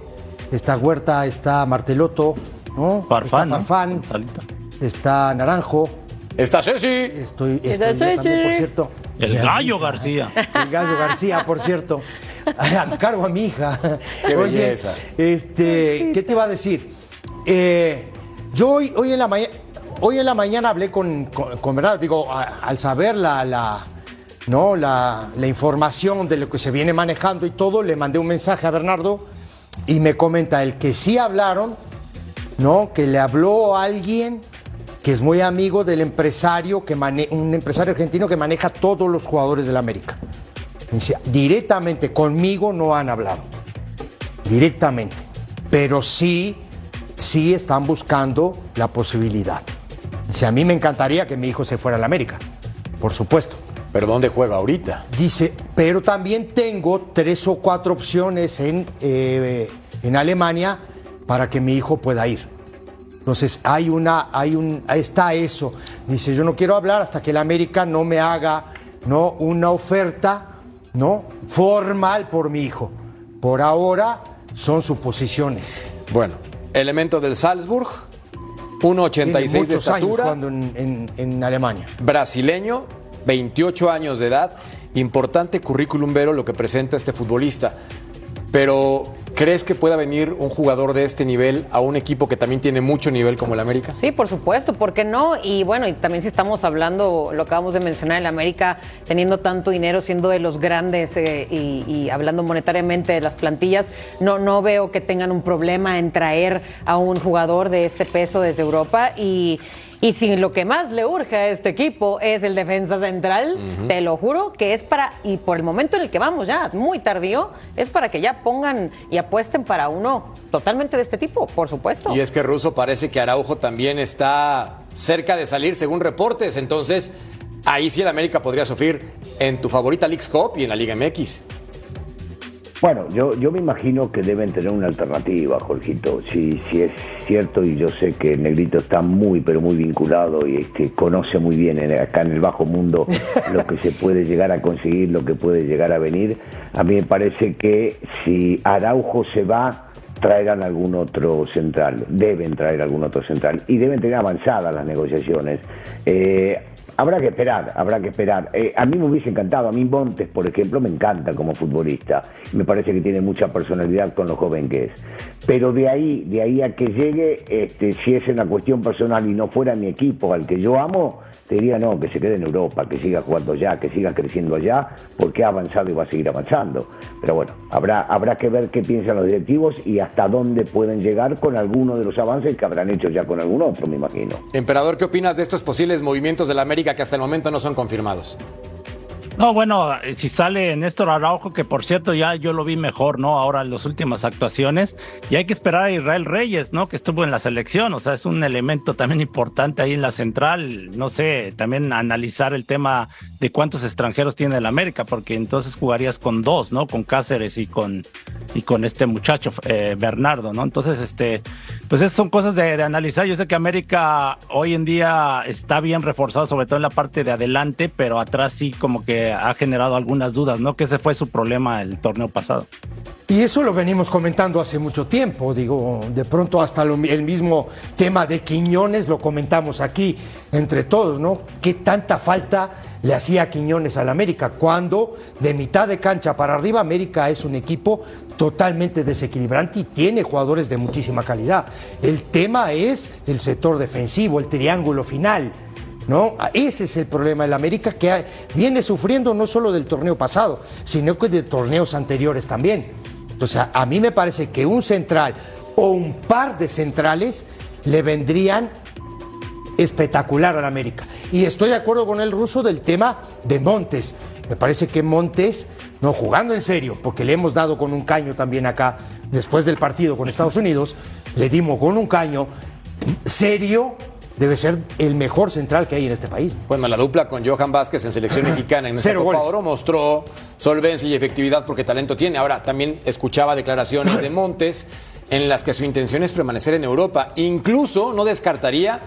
está Huerta, está Marteloto, ¿no? Farfán, está ¿no? Farfán, Salita. está Naranjo. Está Ceci. Estoy, estoy Está yo también, por cierto. El gallo García. El Gallo García, por cierto. Cargo a mi hija. Qué Oye, belleza. este, ¿qué te iba a decir? Eh, yo hoy, hoy, en la mañana, hoy en la mañana hablé con, con, con Bernardo, digo, a- al saber la, la, ¿no? la, información de lo que se viene manejando y todo, le mandé un mensaje a Bernardo y me comenta el que sí hablaron, ¿no? Que le habló a alguien que es muy amigo del empresario, que un empresario argentino que maneja todos los jugadores del América. Directamente conmigo no han hablado. Directamente. Pero sí, sí están buscando la posibilidad. Dice, a mí me encantaría que mi hijo se fuera al América. Por supuesto. ¿Pero dónde juega ahorita? Dice, pero también tengo tres o cuatro opciones en, eh, en Alemania para que mi hijo pueda ir. Entonces hay una, hay un, ahí está eso. Dice, yo no quiero hablar hasta que el América no me haga no una oferta no formal por mi hijo. Por ahora son suposiciones. Bueno, elemento del Salzburg, 1.86 Tiene de años estatura, jugando en, en- en Alemania. brasileño, 28 años de edad, importante currículum vero lo que presenta este futbolista. Pero, ¿crees que pueda venir un jugador de este nivel a un equipo que también tiene mucho nivel como el América? Sí, por supuesto, ¿por qué no? Y bueno, y también si estamos hablando, lo acabamos de mencionar, el América teniendo tanto dinero, siendo de los grandes eh, y, y hablando monetariamente de las plantillas, no, no veo que tengan un problema en traer a un jugador de este peso desde Europa y... Y si lo que más le urge a este equipo es el defensa central, te lo juro que es para, y por el momento en el que vamos ya, muy tardío, es para que ya pongan y apuesten para uno totalmente de este tipo, por supuesto. Y es que Russo parece que Araujo también está cerca de salir según reportes, entonces ahí sí el América podría sufrir en tu favorita League Cup y en la Liga MX. Bueno, yo, yo me imagino que deben tener una alternativa, Jorgito. Si, si es cierto, y yo sé que Negrito está muy, pero muy vinculado y que conoce muy bien en- acá en el bajo mundo lo que se puede llegar a conseguir, lo que puede llegar a venir. A mí me parece que si Araujo se va, traerán algún otro central, deben traer algún otro central y deben tener avanzadas las negociaciones. Eh, habrá que esperar, habrá que esperar. Eh, a mí me hubiese encantado, a mí Montes, por ejemplo, me encanta como futbolista. Me parece que tiene mucha personalidad con lo joven que es. Pero de ahí, de ahí a que llegue, este, si es una cuestión personal y no fuera mi equipo al que yo amo, te diría no, que se quede en Europa, que siga jugando allá, que siga creciendo allá, porque ha avanzado y va a seguir avanzando. Pero bueno, habrá, habrá que ver qué piensan los directivos y hasta dónde pueden llegar con alguno de los avances que habrán hecho ya con algún otro, me imagino. Emperador, ¿qué opinas de estos posibles movimientos de la América que hasta el momento no son confirmados? No, bueno, si sale Néstor Araujo, que por cierto ya yo lo vi mejor, ¿no? Ahora en las últimas actuaciones, y hay que esperar a Israel Reyes, ¿no? Que estuvo en la selección, o sea, es un elemento también importante ahí en la central, no sé, también analizar el tema de cuántos extranjeros tiene el América, porque entonces jugarías con dos, ¿no? Con Cáceres y con, y con este muchacho, eh, Bernardo, ¿no? Entonces, este, pues esas son cosas de, de analizar. Yo sé que América hoy en día está bien reforzado, sobre todo en la parte de adelante, pero atrás sí como que ha generado algunas dudas, ¿no? Que ese fue su problema el torneo pasado. Y eso lo venimos comentando hace mucho tiempo, digo, de pronto hasta el mismo tema de Quiñones lo comentamos aquí entre todos, ¿no? ¿Qué tanta falta le hacía Quiñones al América? Cuando de mitad de cancha para arriba América es un equipo totalmente desequilibrante y tiene jugadores de muchísima calidad. El tema es el sector defensivo, el triángulo final. ¿No? Ese es el problema del América que viene sufriendo no solo del torneo pasado, sino que de torneos anteriores también. Entonces, a, a mí me parece que un central o un par de centrales le vendrían espectacular al América. Y estoy de acuerdo con el ruso del tema de Montes. Me parece que Montes, no jugando en serio, porque le hemos dado con un caño también acá, después del partido con Estados Unidos, le dimos con un caño serio, debe ser el mejor central que hay en este país. Bueno, la dupla con Johan Vázquez en selección mexicana en esta Cero Copa. Oro mostró solvencia y efectividad porque talento tiene. Ahora, también escuchaba declaraciones de Montes en las que su intención es permanecer en Europa. Incluso no descartaría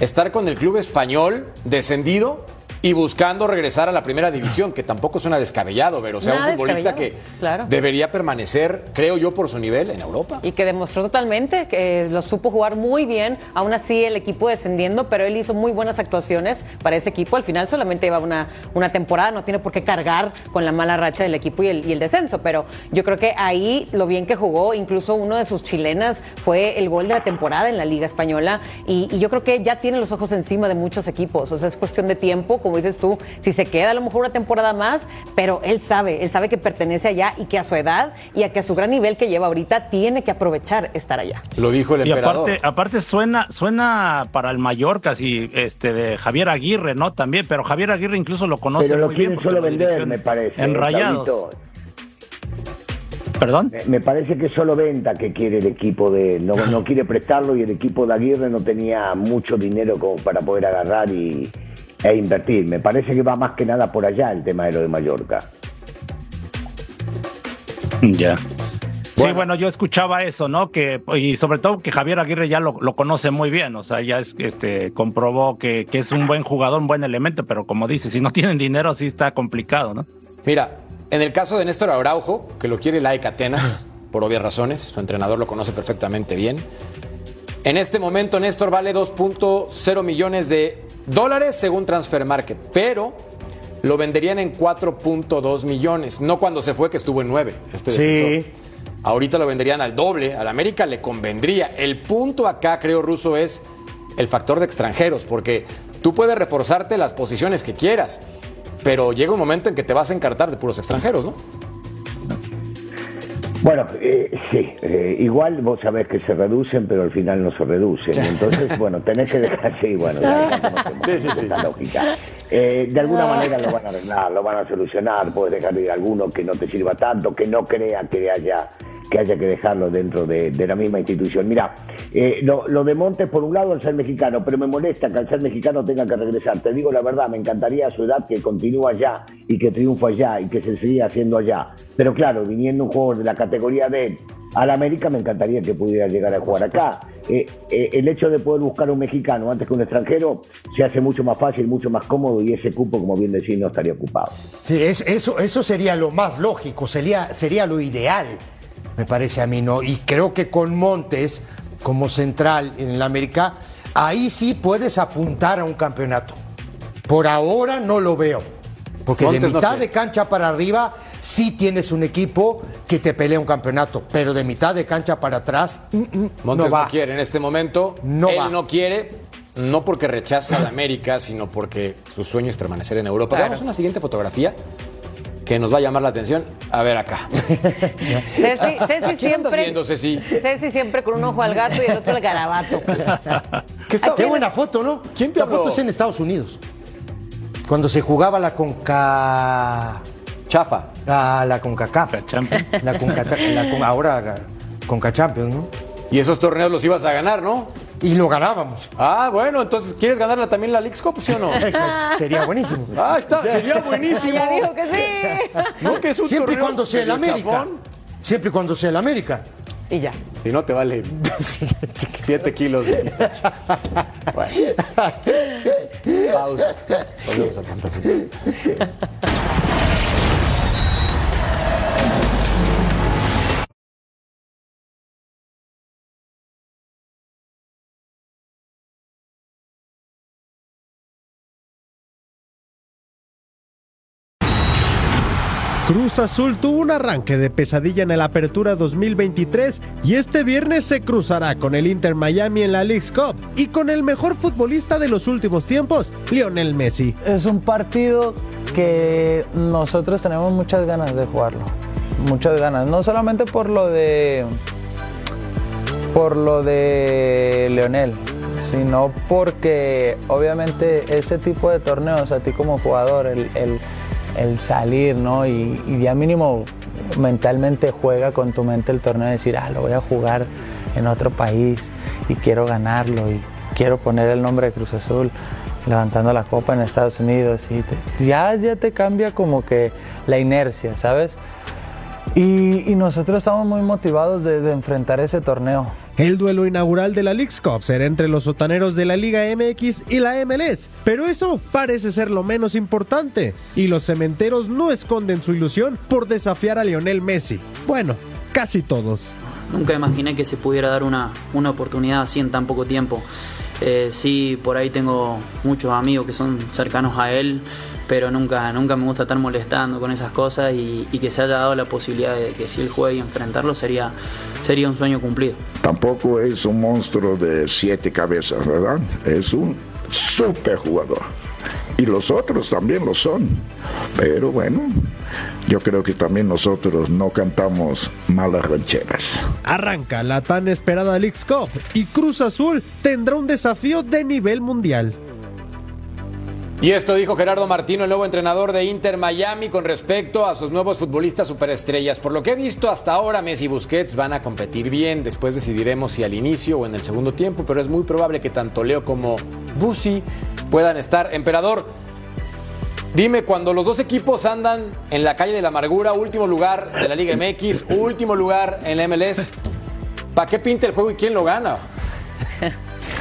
estar con el club español descendido y buscando regresar a la primera división, que tampoco suena descabellado, pero o sea, Nada un futbolista que claro. debería permanecer, creo yo, por su nivel en Europa. Y que demostró totalmente que lo supo jugar muy bien, aún así el equipo descendiendo, pero él hizo muy buenas actuaciones para ese equipo. Al final solamente lleva una, una temporada, no tiene por qué cargar con la mala racha del equipo y el, y el descenso, pero yo creo que ahí lo bien que jugó, incluso uno de sus chilenas fue el gol de la temporada en la Liga Española y, y yo creo que ya tiene los ojos encima de muchos equipos, o sea, es cuestión de tiempo, como dices tú, si se queda a lo mejor una temporada más, pero él sabe, él sabe que pertenece allá y que a su edad y a que a su gran nivel que lleva ahorita tiene que aprovechar estar allá. Lo dijo el Y emperador. aparte, aparte suena, suena para el Mallorca, sí, este, de Javier Aguirre, ¿no? También, pero Javier Aguirre incluso lo conoce Pero lo muy bien. solo vender, en- me parece. En ¿eh, Rayados. ¿Perdón? Me, me parece que solo venta que quiere el equipo de él. No, no quiere prestarlo y el equipo de Aguirre no tenía mucho dinero como para poder agarrar y, e invertir. Me parece que va más que nada por allá el tema de lo de Mallorca. Ya. Sí, bueno, yo escuchaba eso, ¿no? Que, y sobre todo que Javier Aguirre ya lo, lo conoce muy bien, o sea, ya es, este, comprobó que, que es un buen jugador, un buen elemento, pero como dice, si no tienen dinero, sí está complicado, ¿no? Mira, en el caso de Néstor Araujo, que lo quiere la Atenas, por obvias razones, su entrenador lo conoce perfectamente bien. En este momento Néstor vale 2.0 millones de dólares según Transfer Market, pero lo venderían en 4.2 millones, no cuando se fue que estuvo en 9. Este Sí. defensor. Ahorita lo venderían al doble, al América le convendría. El punto acá, creo, Ruso, es el factor de extranjeros, porque tú puedes reforzarte las posiciones que quieras, pero llega un momento en que te vas a encartar de puros extranjeros, ¿no? Bueno, eh, sí, eh, igual vos sabés que se reducen, pero al final no se reducen. Entonces, bueno, tenés que dejar, sí, bueno, Sí, sí, sí. esta lógica. Eh, de alguna manera lo van a arreglar, lo van a solucionar, puedes dejar ir alguno que no te sirva tanto, que no crea que haya que haya que dejarlo dentro de, la misma institución. Mira, eh, lo, lo de Montes por un lado al ser mexicano, pero me molesta que al ser mexicano tenga que regresar. Te digo la verdad, me encantaría su edad que continúe allá y que triunfa allá y que se siga haciendo allá. Pero claro, viniendo un jugador de la categoría de al América me encantaría que pudiera llegar a jugar acá. Eh, eh, el hecho de poder buscar un mexicano antes que un extranjero se hace mucho más fácil, mucho más cómodo y ese cupo, como bien decís, no estaría ocupado. Sí, es- eso, eso sería lo más lógico, sería, sería lo ideal, me parece a mí, ¿no? Y creo que con Montes, como central en el América, ahí sí puedes apuntar a un campeonato. Por ahora no lo veo. Porque Montes de no mitad de cancha para arriba sí tienes un equipo que te pelea un campeonato, pero de mitad de cancha para atrás mm, mm, Montes no no, va. quiere en este momento. No Él va. no quiere, no porque rechaza a la América, sino porque su sueño es permanecer en Europa. Claro. Veamos una siguiente fotografía que nos va a llamar la atención. A ver acá. Ceci, Ceci ¿A quién andas siempre. viendo, Ceci? Ceci siempre con un ojo al gato y el otro al garabato. Qué, qué buena foto, ¿no? ¿Quién te la habló? foto es en Estados Unidos. Cuando se jugaba la Conca... Chafa. Ah, la CONCACAF. La Conca... la Con- Ahora la Conca Champions, ¿no? Y esos torneos los ibas a ganar, ¿no? Y lo ganábamos. Ah, bueno, entonces, ¿quieres ganarla también la Leagues Cup, sí o no? Sería buenísimo. Ah, está, sería buenísimo. Ya dijo que sí. No, que es un Siempre y cuando sea el América. Siempre y cuando sea el América. Y ya. Si no, te vale 7 kilos de pistache. Bueno. Pausa. Volvemos a pantalla. Cruz Azul tuvo un arranque de pesadilla en la Apertura 2023 y este viernes se cruzará con el Inter Miami en la Leagues Cup y con el mejor futbolista de los últimos tiempos, Lionel Messi. Es un partido que nosotros tenemos muchas ganas de jugarlo. Muchas ganas. No solamente por lo de. por lo de Leonel. Sino porque obviamente ese tipo de torneos a ti como jugador, el, el- el salir, ¿no? Y, y ya mínimo mentalmente juega con tu mente el torneo de decir, ah, lo voy a jugar en otro país y quiero ganarlo y quiero poner el nombre de Cruz Azul levantando la copa en Estados Unidos y te- ya, ya te cambia como que la inercia, ¿sabes? Y, y nosotros estamos muy motivados de, de enfrentar ese torneo. El duelo inaugural de la Leagues Cup será entre los sotaneros de la Liga MX y la MLS, pero eso parece ser lo menos importante, y los cementeros no esconden su ilusión por desafiar a Lionel Messi. Bueno, casi todos. Nunca imaginé que se pudiera dar una, una oportunidad así en tan poco tiempo. Eh, sí, por ahí tengo muchos amigos que son cercanos a él, pero nunca, nunca me gusta estar molestando con esas cosas y, y que se haya dado la posibilidad de que si él juegue y enfrentarlo sería, sería un sueño cumplido. Tampoco es un monstruo de siete cabezas, ¿verdad? Es un super jugador. Y los otros también lo son. Pero bueno, yo creo que también nosotros no cantamos malas rancheras. Arranca la tan esperada Leagues Cup y Cruz Azul tendrá un desafío de nivel mundial. Y esto dijo Gerardo Martino, el nuevo entrenador de Inter Miami, con respecto a sus nuevos futbolistas superestrellas. Por lo que he visto hasta ahora, Messi y Busquets van a competir bien. Después decidiremos si al inicio o en el segundo tiempo, pero es muy probable que tanto Leo como Busi puedan estar. Emperador, dime, cuando los dos equipos andan en la calle de la amargura, último lugar de la Liga MX, último lugar en la MLS, ¿para qué pinta el juego y quién lo gana?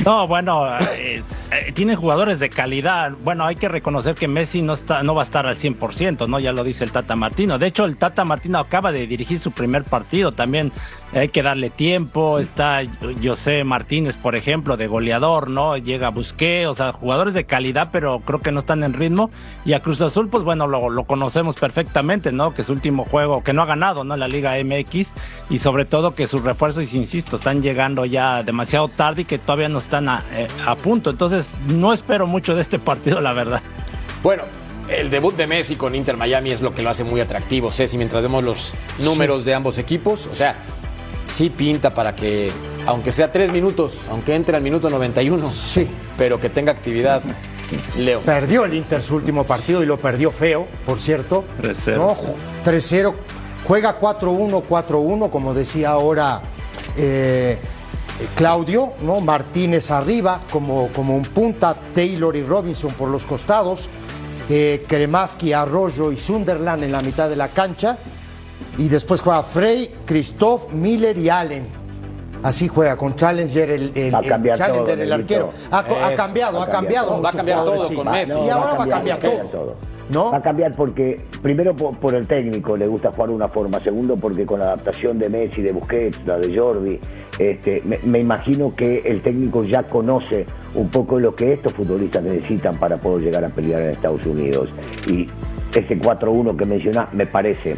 No, bueno, eh, eh, tiene jugadores de calidad. Bueno, hay que reconocer que Messi no está, no va a estar al 100%, ¿no? Ya lo dice el Tata Martino. De hecho, el Tata Martino acaba de dirigir su primer partido. También hay que darle tiempo. Está José Martínez, por ejemplo, de goleador, ¿no? Llega Busqué, o sea, jugadores de calidad, pero creo que no están en ritmo. Y a Cruz Azul, pues bueno, lo, lo conocemos perfectamente, ¿no? Que su último juego, que no ha ganado, ¿no? La Liga MX. Y sobre todo que sus refuerzos, insisto, están llegando ya demasiado tarde y que todavía no están a, eh, a punto. Entonces, no espero mucho de este partido, la verdad. Bueno, el debut de Messi con Inter Miami es lo que lo hace muy atractivo, Ceci, mientras vemos los números de ambos equipos. O sea, sí pinta para que, aunque sea tres minutos, aunque entre al minuto 91, sí. pero que tenga actividad. Leo. Perdió el Inter su último partido y lo perdió feo, por cierto. 3-0. ¿no? 3-0. Juega 4-1, 4-1, como decía ahora eh, Claudio, ¿no? Martínez arriba como, como un punta, Taylor y Robinson por los costados, eh, Kremaski, Arroyo y Sunderland en la mitad de la cancha. Y después juega Frey, Christoph, Miller y Allen. Así juega con Challenger el, el, Challenger, todo, el arquero. Ha, ha cambiado, ha cambiado. Va a cambiar todo sí. con Messi. Y ahora va a cambiar todo. todo. ¿No? Va a cambiar porque, primero por, por el técnico, le gusta jugar una forma. Segundo, porque con la adaptación de Messi, de Busquets, la de Jordi, este, me, me imagino que el técnico ya conoce un poco lo que estos futbolistas necesitan para poder llegar a pelear en Estados Unidos. Y ese 4-1 que mencionás me parece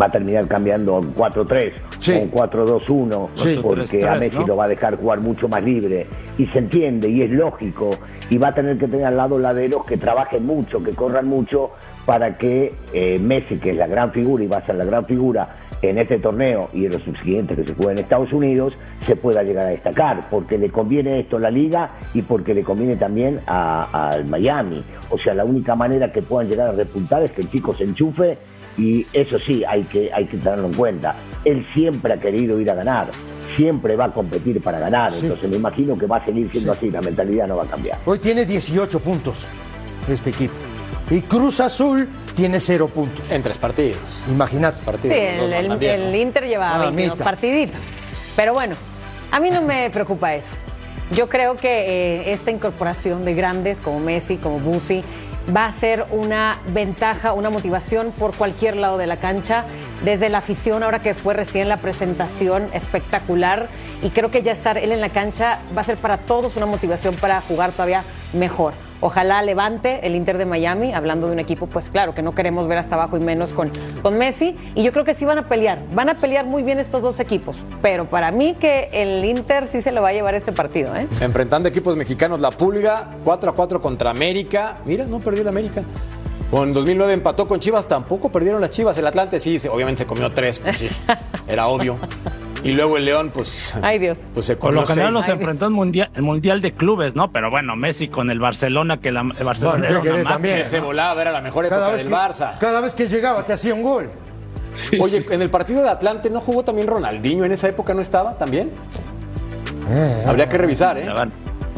va a terminar cambiando a un 4-3 Sí. o un 4-2-1 Sí. porque a 4-3-3, Messi ¿no? lo va a dejar jugar mucho más libre y se entiende y es lógico y va a tener que tener al lado laderos que trabajen mucho, que corran mucho para que eh, Messi, que es la gran figura y va a ser la gran figura en este torneo y en los subsiguientes que se juegan en Estados Unidos, se pueda llegar a destacar, porque le conviene esto a la liga y porque le conviene también a- al Miami. O sea, la única manera que puedan llegar a repuntar es que el chico se enchufe y eso sí, hay que, hay que tenerlo en cuenta. Él siempre ha querido ir a ganar, siempre va a competir para ganar, entonces me imagino que va a seguir siendo así, la mentalidad no va a cambiar. Hoy tiene 18 puntos este equipo. Y Cruz Azul tiene 0 puntos. En tres partidos. Imagínate. Sí, Partidos. el, el- mandan bien, el ¿no? Inter lleva Ah, 22 mitad. partiditos. Pero bueno, a mí no me preocupa eso. Yo creo que eh, esta incorporación de grandes como Messi, como Busi, va a ser una ventaja, una motivación por cualquier lado de la cancha. Desde la afición, ahora que fue recién la presentación espectacular, y creo que ya estar él en la cancha va a ser para todos una motivación para jugar todavía mejor. Ojalá levante el Inter de Miami, hablando de un equipo, pues claro, que no queremos ver hasta abajo y menos con, con Messi. Y yo creo que sí van a pelear, van a pelear muy bien estos dos equipos. Pero para mí que el Inter sí se lo va a llevar este partido, ¿eh? Enfrentando equipos mexicanos, la Pulga, 4 a 4 contra América. Mira, no perdió el América. Con 2009 empató con Chivas, tampoco perdieron las Chivas. El Atlante sí, obviamente se comió tres, pues sí, era obvio. Y luego el León, pues, Ay Dios. pues se Por lo general nos enfrentó en mundial, el mundial de clubes, ¿no? Pero bueno, Messi con el Barcelona, que la, el Barcelona Bueno, era ¿qué una querés máquina. también? Que se volaba, era la mejor época Cada vez, del que, Barça. cada vez que llegaba te hacía un gol. Oye, en el partido de Atlante no jugó también Ronaldinho, en esa época no estaba también. Habría que revisar, ¿eh?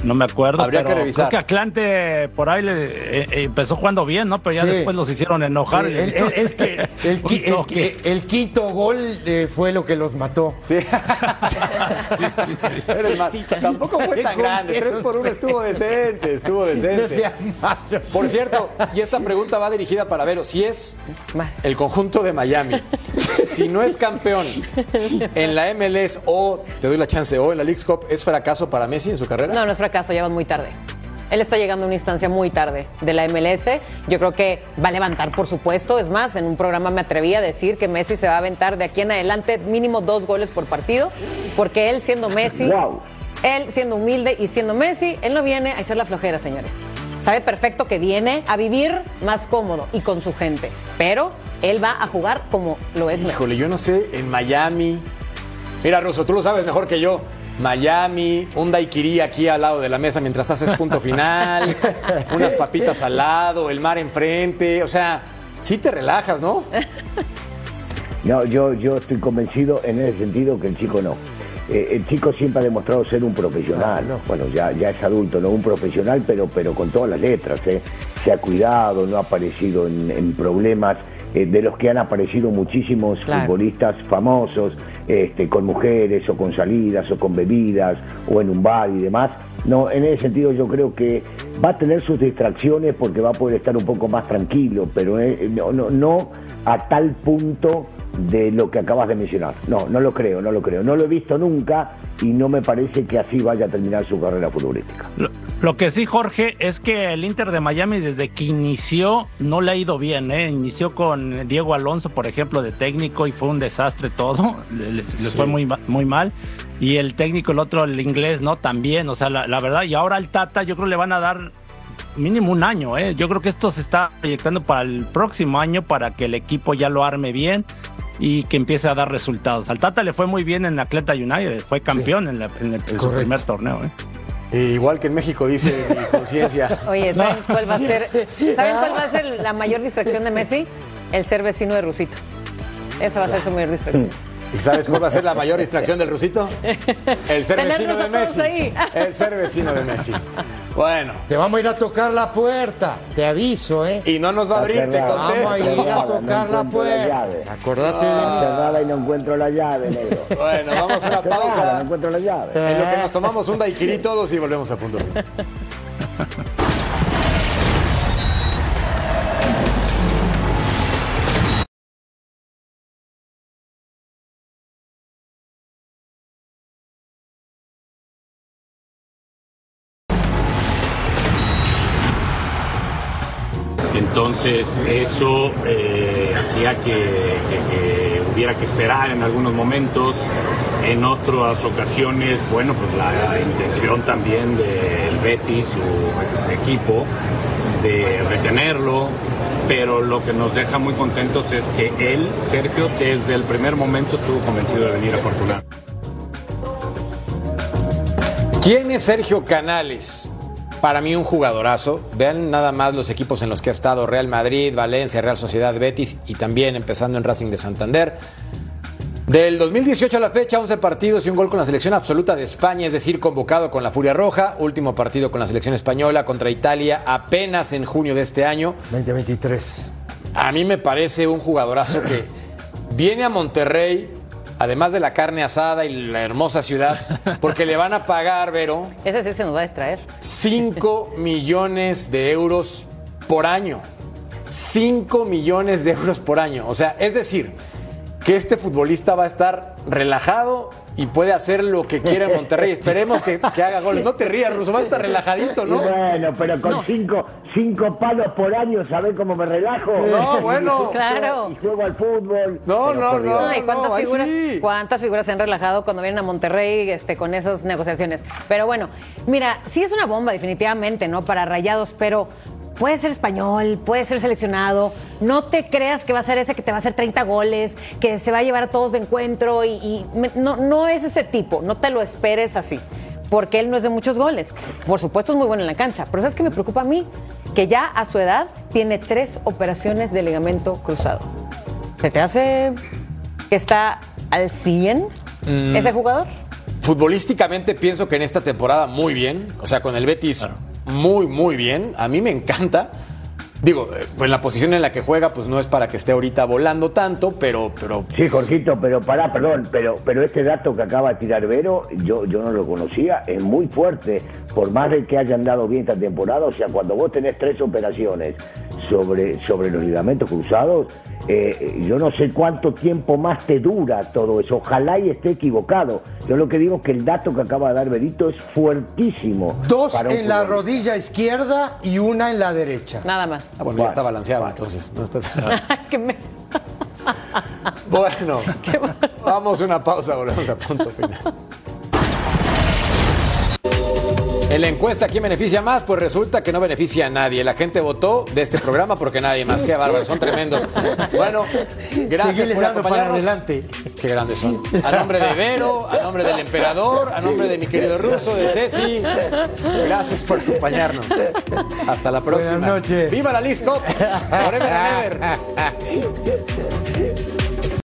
No me acuerdo. Habría pero que revisar. Creo que Atlante por ahí le, eh, eh, empezó jugando bien, ¿no? Pero ya Sí. después los hicieron enojar. Sí, el, dieron el- el que- el un qui- el toque. que- el quinto gol eh, fue lo que los mató. Eres más- Tampoco fue tan grande. culero, 3 por 1 estuvo decente, estuvo No decente. sea malo. Por cierto, y esta pregunta va dirigida para Vero. Si es el conjunto de Miami, si no es campeón en la MLS o, te doy la chance, o en la League's Cup, ¿es fracaso para Messi en su carrera? No, no es fracaso, ya van muy tarde. Él está llegando a una instancia muy tarde de la MLS. Yo creo que va a levantar, por supuesto. Es más, en un programa me atreví a decir que Messi se va a aventar de aquí en adelante mínimo dos goles por partido, porque él siendo Messi, él siendo humilde y siendo Messi, él no viene a echar la flojera, señores. Sabe perfecto que viene a vivir más cómodo y con su gente, pero él va a jugar como lo es Messi. Híjole, yo no sé, en Miami. Mira, Russo, tú lo sabes mejor que yo. Miami, un daiquiri aquí al lado de la mesa mientras haces punto final, unas papitas al lado, el mar enfrente, o sea, sí te relajas, ¿no? No, yo, yo estoy convencido en ese sentido que el chico no. Eh, el chico siempre ha demostrado ser un profesional. Bueno, ya, ya es adulto, no un profesional, pero, pero con todas las letras. ¿eh? Se ha cuidado, no ha aparecido en, en problemas eh, de los que han aparecido muchísimos Claro. futbolistas famosos, este, con mujeres o con salidas o con bebidas o en un bar y demás. No, en ese sentido yo creo que va a tener sus distracciones porque va a poder estar un poco más tranquilo, pero eh, no, no, no a tal punto de lo que acabas de mencionar. No, no lo creo, no lo creo. No lo he visto nunca y no me parece que así vaya a terminar su carrera futbolística. Lo, lo que sí, Jorge, es que el Inter de Miami desde que inició no le ha ido bien, ¿eh? Inició con Diego Alonso, por ejemplo, de técnico y fue un desastre todo, les, les Sí. fue muy, muy mal. Y el técnico, el otro, el inglés, ¿no? También, o sea, la, la verdad, y ahora al Tata yo creo le van a dar mínimo un año. ¿eh? Yo creo que esto se está proyectando para el próximo año para que el equipo ya lo arme bien y que empiece a dar resultados. Al Tata le fue muy bien en Atleta United, fue campeón en, la- en el, en su primer torneo. ¿eh? Igual que en México dice mi conciencia. Oye, ¿saben cuál va a ser? ¿Saben cuál va a ser la mayor distracción de Messi? El ser vecino de Rusito. Esa va a ser su mayor distracción. ¿Y sabes cuál va a ser la mayor distracción del rusito? El ser vecino de Messi. ahí. El ser vecino de Messi. Bueno. Te vamos a ir a tocar la puerta, te aviso, ¿eh? Y no nos va a abrir, te Vamos a ir a tocar no la puerta. llave. Acordate de mí. cerrada y no encuentro la llave, negro. Bueno, vamos a una Cerrada, pausa. No encuentro la llave. En lo que nos tomamos un daiquiri todos y volvemos a punto. Eso eh, hacía que, que- que hubiera que esperar en algunos momentos, en otras ocasiones, bueno, pues la intención también del Betis, su equipo, de retenerlo, pero lo que nos deja muy contentos es que él, Sergio, desde el primer momento estuvo convencido de venir a Fortuna. ¿Quién es Sergio Canales? Para mí un jugadorazo. Vean nada más los equipos en los que ha estado Real Madrid, Valencia, Real Sociedad, Betis y también empezando en Racing de Santander. Del 2018 a la fecha, 11 partidos y un gol con la selección absoluta de España, es decir, convocado con la Furia Roja, último partido con la selección española contra Italia apenas en junio de este año. 2023. A mí me parece un jugadorazo que viene a Monterrey, además de la carne asada y la hermosa ciudad, porque le van a pagar, Vero, Ese sí se nos va a distraer. 5 millones de euros por año. 5 millones de euros por año. O sea, es decir, que este futbolista va a estar relajado y puede hacer lo que quiera en Monterrey. Esperemos que, que haga goles. No te rías, Ruso, va a estar relajadito, ¿no? Y bueno, pero con cinco, cinco palos por año, ¿sabés cómo me relajo? No, bueno. Claro. Y juego al fútbol. No, no. No, ¿y cuántas, figuras, sí. cuántas figuras se han relajado cuando vienen a Monterrey este, con esas negociaciones? Pero bueno, mira, sí es una bomba definitivamente, ¿no? Para Rayados, pero puede ser español, puede ser seleccionado. No te creas que va a ser ese que te va a hacer 30 goles, que se va a llevar a todos de encuentro y, y me- no, no es ese tipo, no te lo esperes así. Porque él no es de muchos goles. Por supuesto es muy bueno en la cancha. Pero ¿sabes qué me preocupa a mí? Que ya a su edad tiene tres operaciones de ligamento cruzado. ¿Se te hace que está al 100 Mm. ese jugador? Futbolísticamente pienso que en esta temporada muy bien, o sea, con el Betis muy, muy bien. A mí me encanta. Digo, pues la posición en la que juega, pues no es para que esté ahorita volando tanto, pero, pero Sí, Jorgito, pero pará, perdón, pero, pero este dato que acaba de tirar Vero, yo, yo no lo conocía, es muy fuerte, por más de que hayan dado bien esta temporada, o sea, cuando vos tenés tres operaciones sobre, sobre los ligamentos cruzados, eh, yo no sé cuánto tiempo más te dura todo eso, ojalá y esté equivocado. Yo lo que digo es que el dato que acaba de dar Berito es fuertísimo. Dos en la rodilla izquierda y una en la derecha. Nada más. Ah, bueno, ya está balanceado, entonces. No está... Bueno, vamos a una pausa, volvemos a punto final. En la encuesta, ¿quién beneficia más? Pues resulta que no beneficia a nadie. La gente votó de este programa porque nadie más. Qué bárbaro, son tremendos. Bueno, gracias por acompañarnos. adelante. Qué grandes son. A nombre de Vero, a nombre del emperador, a nombre de mi querido ruso, de Ceci. Gracias por acompañarnos. Hasta la próxima. Buenas noches. ¡Viva la League Cup! Forever and ever.